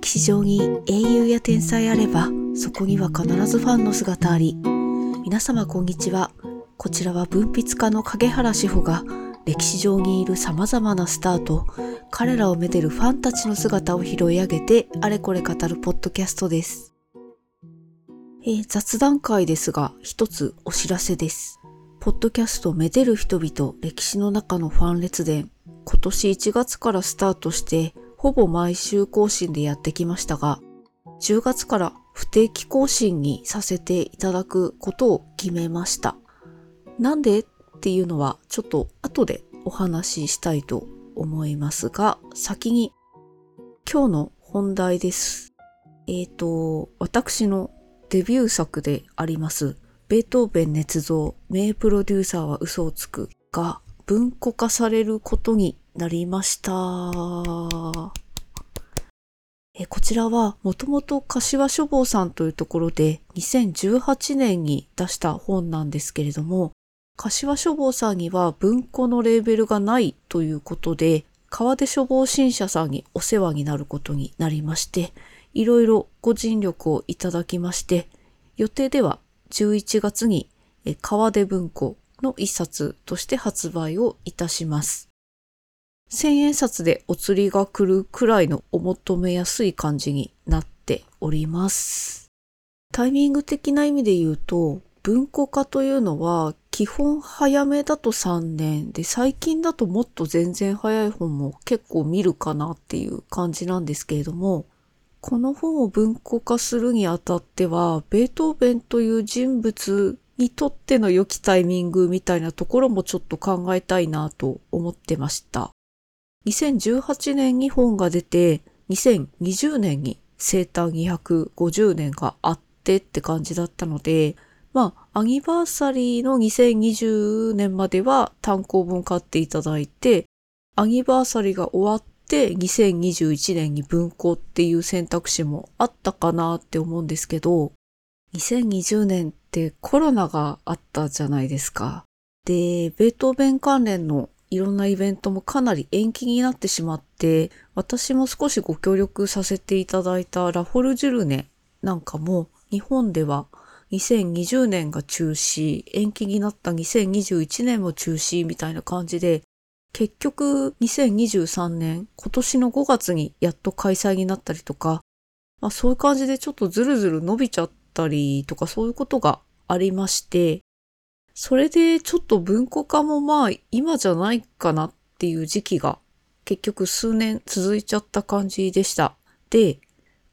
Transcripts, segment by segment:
歴史上に英雄や天才あれば、そこには必ずファンの姿あり。皆様こんにちは。こちらは文筆家の影原志保が歴史上にいる様々なスターと彼らをめでるファンたちの姿を拾い上げてあれこれ語るポッドキャストです。えー、雑談会ですが一つお知らせです。ポッドキャストめでる人々歴史の中のファン列伝今年1月からスタートしてほぼ毎週更新でやってきましたが、10月から不定期更新にさせていただくことを決めました。なんでっていうのはちょっと後でお話ししたいと思いますが、先に今日の本題です。えっ、ー、と、私のデビュー作であります、ベートーベン捏造、名プロデューサーは嘘をつくが文庫化されることになりました。えこちらはもともと柏書房さんというところで2018年に出した本なんですけれども、柏書房さんには文庫のレーベルがないということで、川出書房新社さんにお世話になることになりまして、いろいろご尽力をいただきまして、予定では11月に川出文庫の一冊として発売をいたします。千円札でお釣りが来るくらいのお求めやすい感じになっております。タイミング的な意味で言うと、文庫化というのは基本早めだと3年で最近だともっと全然早い本も結構見るかなっていう感じなんですけれどもこの本を文庫化するにあたってはベートーベンという人物にとっての良きタイミングみたいなところもちょっと考えたいなと思ってました。2018年に本が出て、2020年に生誕250年があってって感じだったので、まあ、アニバーサリーの2020年までは単行本買っていただいて、アニバーサリーが終わって2021年に文庫っていう選択肢もあったかなって思うんですけど、2020年ってコロナがあったじゃないですか。で、ベートーベン関連のいろんなイベントもかなり延期になってしまって、私も少しご協力させていただいたラフォルジュルネなんかも日本では2020年が中止、延期になった2021年も中止みたいな感じで、結局2023年、今年の5月にやっと開催になったりとか、まあそういう感じでちょっとずるずる伸びちゃったりとかそういうことがありまして、それでちょっと文庫化もまあ今じゃないかなっていう時期が結局数年続いちゃった感じでした。で、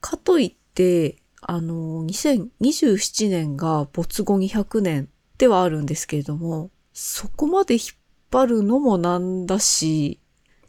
かといってあの、2027年が没後200年ではあるんですけれども、そこまで引っ張るのもなんだし、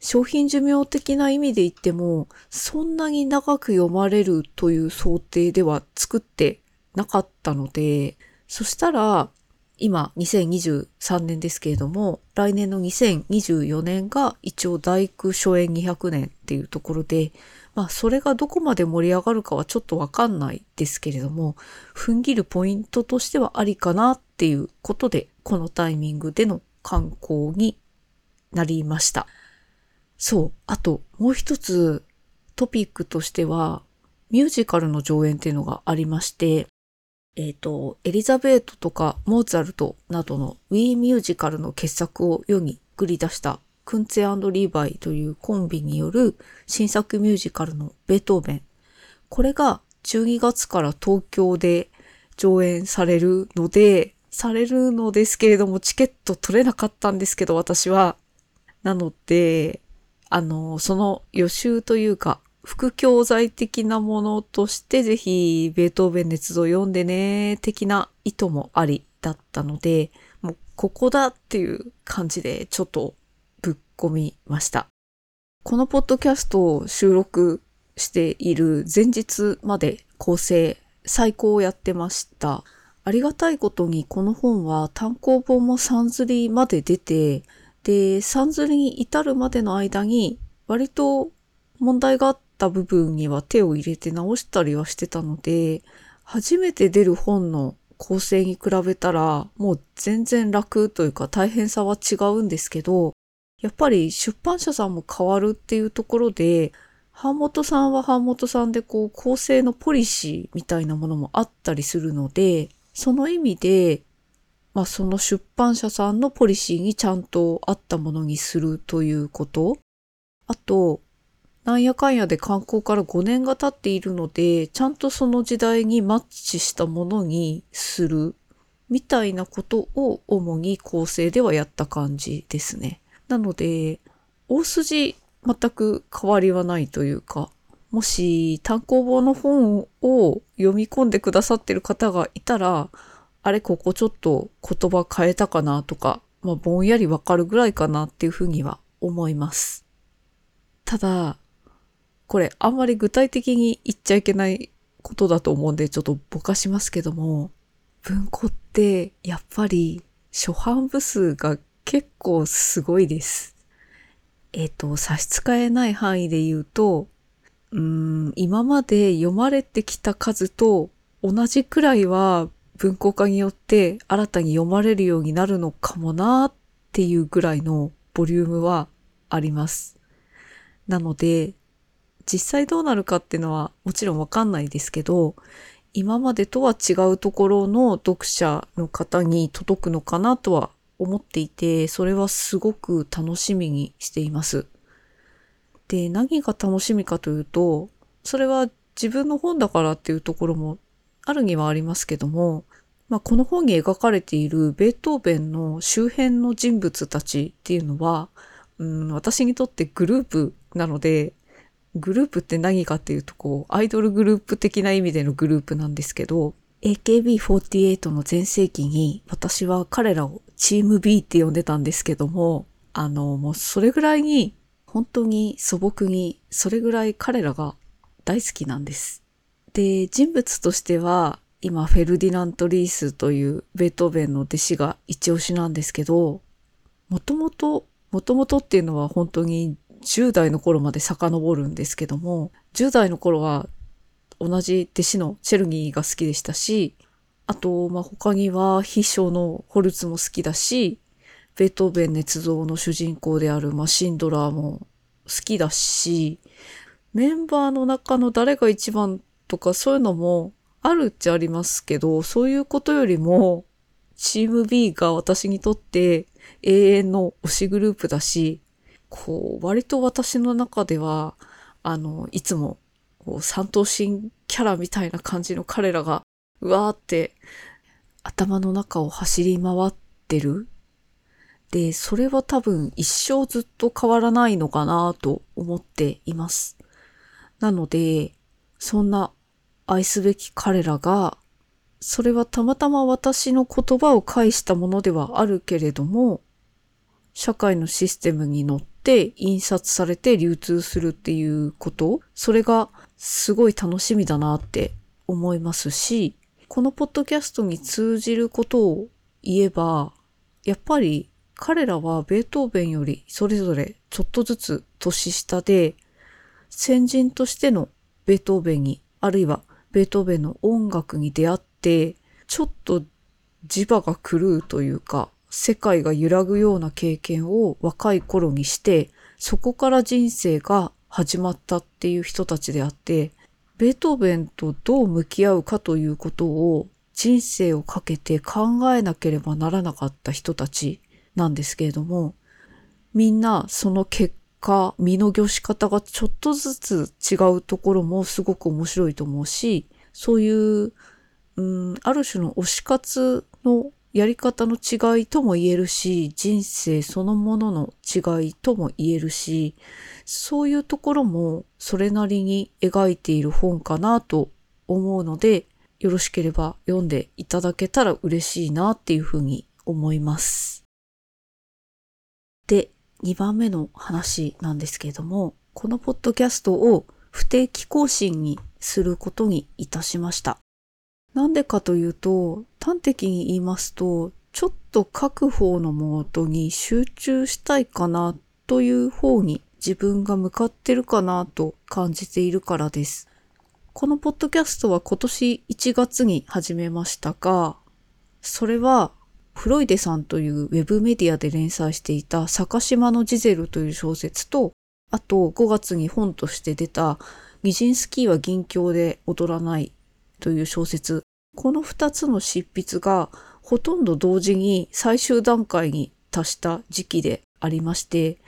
商品寿命的な意味で言っても、そんなに長く読まれるという想定では作ってなかったので、そしたら、今2023年ですけれども、来年の2024年が一応大工初演200年っていうところで、まあそれがどこまで盛り上がるかはちょっとわかんないですけれども、踏ん切るポイントとしてはありかなっていうことで、このタイミングでの観光になりました。そう。あともう一つトピックとしては、ミュージカルの上演っていうのがありまして、えっ、ー、と、エリザベートとかモーツァルトなどのウィーミュージカルの傑作を世に繰り出したクンツェリーバイというコンビによる新作ミュージカルのベートーベン。これが12月から東京で上演されるので、されるのですけれどもチケット取れなかったんですけど私は。なので、あの、その予習というか副教材的なものとしてぜひベートーベン熱造読んでね的な意図もありだったので、もうここだっていう感じでちょっとぶっ込みました。このポッドキャストを収録している前日まで構成最高をやってました。ありがたいことにこの本は単行本も3釣りまで出て、で、3釣りに至るまでの間に割と問題があってった部分には手を入れて直したりはしてたので、初めて出る本の構成に比べたらもう全然楽というか大変さは違うんですけど、やっぱり出版社さんも変わるっていうところで、版元さんは版元さんでこう構成のポリシーみたいなものもあったりするので、その意味で、まあその出版社さんのポリシーにちゃんと合ったものにするということ。あと、なんやかんやで観光から5年が経っているので、ちゃんとその時代にマッチしたものにするみたいなことを主に構成ではやった感じですね。なので、大筋全く変わりはないというか、もし単行本の本を読み込んでくださってる方がいたら、あれここちょっと言葉変えたかなとか、まあぼんやりわかるぐらいかなっていうふうには思います。ただ、これあんまり具体的に言っちゃいけないことだと思うんでちょっとぼかしますけども、文庫ってやっぱり初版部数が結構すごいです。えっ、ー、と、差し支えない範囲で言うと、うん、今まで読まれてきた数と同じくらいは文庫化によって新たに読まれるようになるのかもなっていうぐらいのボリュームはあります。なので、実際どうなるかっていうのはもちろんわかんないですけど、今までとは違うところの読者の方に届くのかなとは思っていて、それはすごく楽しみにしています。で、何が楽しみかというと、それは自分の本だからっていうところもあるにはありますけども、まあ、この本に描かれているベートーベンの周辺の人物たちっていうのは、うん、私にとってグループなので、グループって何かっていうとこう、アイドルグループ的な意味でのグループなんですけど、AKB48 の全盛期に私は彼らをチーム B って呼んでたんですけども、あの、もうそれぐらいに、本当に素朴に、それぐらい彼らが大好きなんです。で、人物としては、今、フェルディナント・リースというベートーベンの弟子が一押しなんですけど、もともと、もともとっていうのは本当に10代の頃まで遡るんですけども、10代の頃は同じ弟子のチェルニーが好きでしたし、あと、まあ、他には秘書のホルツも好きだし、ベートーベン捏造の主人公である、まあ、シンドラーも好きだし、メンバーの中の誰が一番とかそういうのもあるっちゃありますけど、そういうことよりも、チーム B が私にとって永遠の推しグループだし、こう、割と私の中では、あの、いつもこう三頭身キャラみたいな感じの彼らが、うわーって頭の中を走り回ってる。で、それは多分一生ずっと変わらないのかなと思っています。なので、そんな愛すべき彼らが、それはたまたま私の言葉を介したものではあるけれども、社会のシステムに乗ってって印刷されて流通するっていうこと、それがすごい楽しみだなって思いますし、このポッドキャストに通じることを言えば、やっぱり彼らはベートーベンよりそれぞれちょっとずつ年下で、先人としてのベートーベンに、あるいはベートーベンの音楽に出会って、ちょっと磁場が狂うというか、世界が揺らぐような経験を若い頃にして、そこから人生が始まったっていう人たちであって、ベートーベンとどう向き合うかということを人生をかけて考えなければならなかった人たちなんですけれども、みんなその結果、身の凝し方がちょっとずつ違うところもすごく面白いと思うし、そういう、うん、ある種の推し活のやり方の違いとも言えるし、人生そのものの違いとも言えるし、そういうところもそれなりに描いている本かなと思うので、よろしければ読んでいただけたら嬉しいなっていうふうに思います。で、2番目の話なんですけれども、このポッドキャストを不定期更新にすることにいたしました。なんでかというと、端的に言いますと、ちょっと書く方のモードに集中したいかなという方に自分が向かってるかなと感じているからです。このポッドキャストは今年1月に始めましたが、それはフロイデさんというウェブメディアで連載していた坂島のジゼルという小説とあと5月に本として出たミジンスキーは銀鏡で踊らないという小説。この2つの執筆がほとんど同時に最終段階に達した時期でありまして、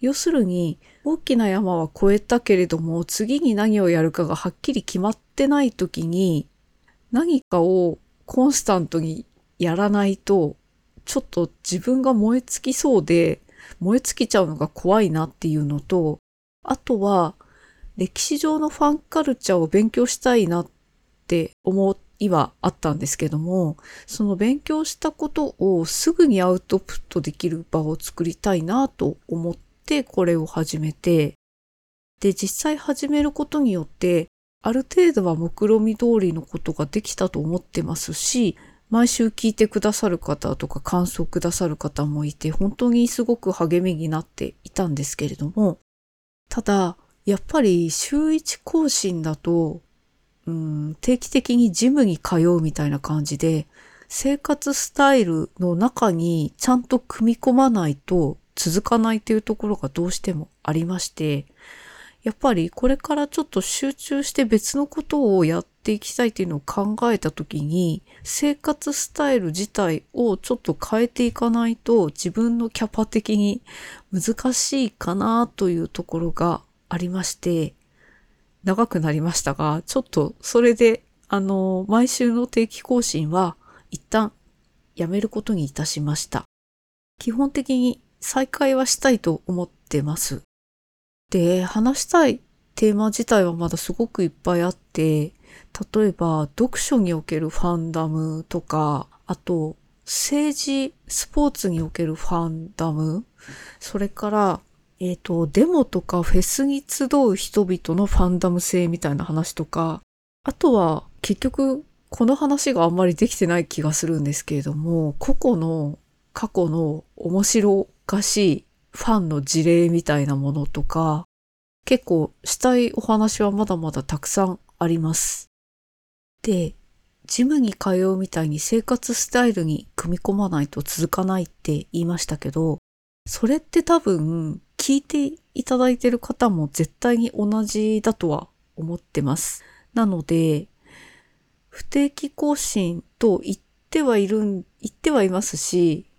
要するに大きな山は越えたけれども次に何をやるかがはっきり決まってない時に何かをコンスタントにやらないとちょっと自分が燃え尽きそうで燃え尽きちゃうのが怖いなっていうのとあとは歴史上のファンカルチャーを勉強したいなって思っいはあったんですけども、その勉強したことをすぐにアウトプットできる場を作りたいなと思ってこれを始めて、で、実際始めることによって、ある程度は目論見通りのことができたと思ってますし、毎週聞いてくださる方とか感想くださる方もいて、本当にすごく励みになっていたんですけれども、ただ、やっぱり週1更新だと、うん、定期的にジムに通うみたいな感じで、生活スタイルの中にちゃんと組み込まないと続かないというところがどうしてもありまして、やっぱりこれからちょっと集中して別のことをやっていきたいというのを考えたときに、生活スタイル自体をちょっと変えていかないと自分のキャパ的に難しいかなというところがありまして、長くなりましたが、ちょっとそれで、あの、毎週の定期更新は一旦やめることにいたしました。基本的に再開はしたいと思ってます。で、話したいテーマ自体はまだすごくいっぱいあって、例えば読書におけるファンダムとか、あと政治、スポーツにおけるファンダム、それからえっ、ー、と、デモとかフェスに集う人々のファンダム性みたいな話とか、あとは結局この話があんまりできてない気がするんですけれども、個々の過去の面白おかしいファンの事例みたいなものとか、結構したいお話はまだまだたくさんあります。で、ジムに通うみたいに生活スタイルに組み込まないと続かないって言いましたけど、それって多分聞いていただいてる方も絶対に同じだとは思ってます。なので、不定期更新と言ってはいるん、言ってはいますし、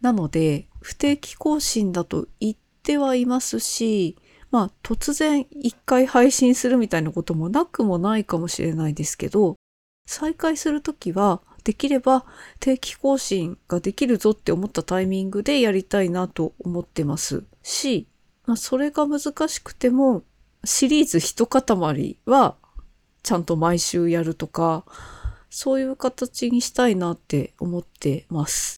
なので、不定期更新だと言ってはいますし、まあ突然一回配信するみたいなこともなくもないかもしれないですけど、再開するときはできれば定期更新ができるぞって思ったタイミングでやりたいなと思ってますし、まあ、それが難しくてもシリーズ一塊はちゃんと毎週やるとか、そういう形にしたいなって思ってます。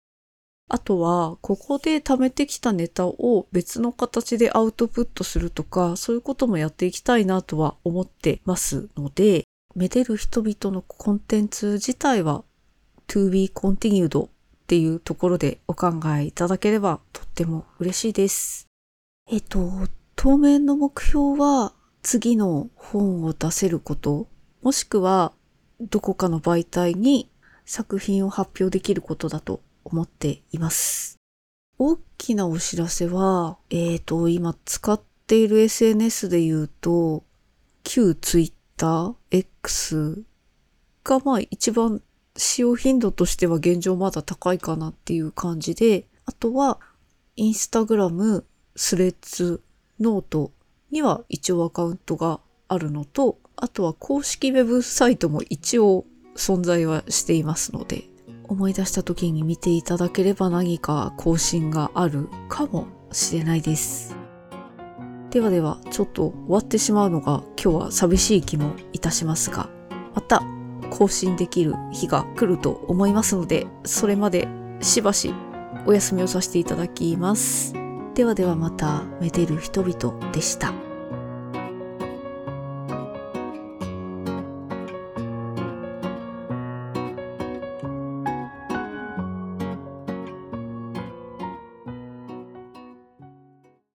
あとは、ここで貯めてきたネタを別の形でアウトプットするとか、そういうこともやっていきたいなとは思ってますので、めでる人々のコンテンツ自体は to be continued っていうところでお考えいただければとっても嬉しいです。えっと、当面の目標は次の本を出せること、もしくはどこかの媒体に作品を発表できることだと思っています。大きなお知らせは、えっ、ー、と、今使っている SNS で言うと、旧 Twitter、X がまあ一番使用頻度としては現状まだ高いかなっていう感じで、あとは、インスタグラム、スレッズ、ノートには一応アカウントがあるのと、あとは公式ウェブサイトも一応存在はしていますので、思い出した時に見ていただければ何か更新があるかもしれないです。ではでは、ちょっと終わってしまうのが今日は寂しい気もいたしますが、また更新できる日が来ると思いますので、それまでしばしお休みをさせていただきます。ではではまた、めでる人々でした。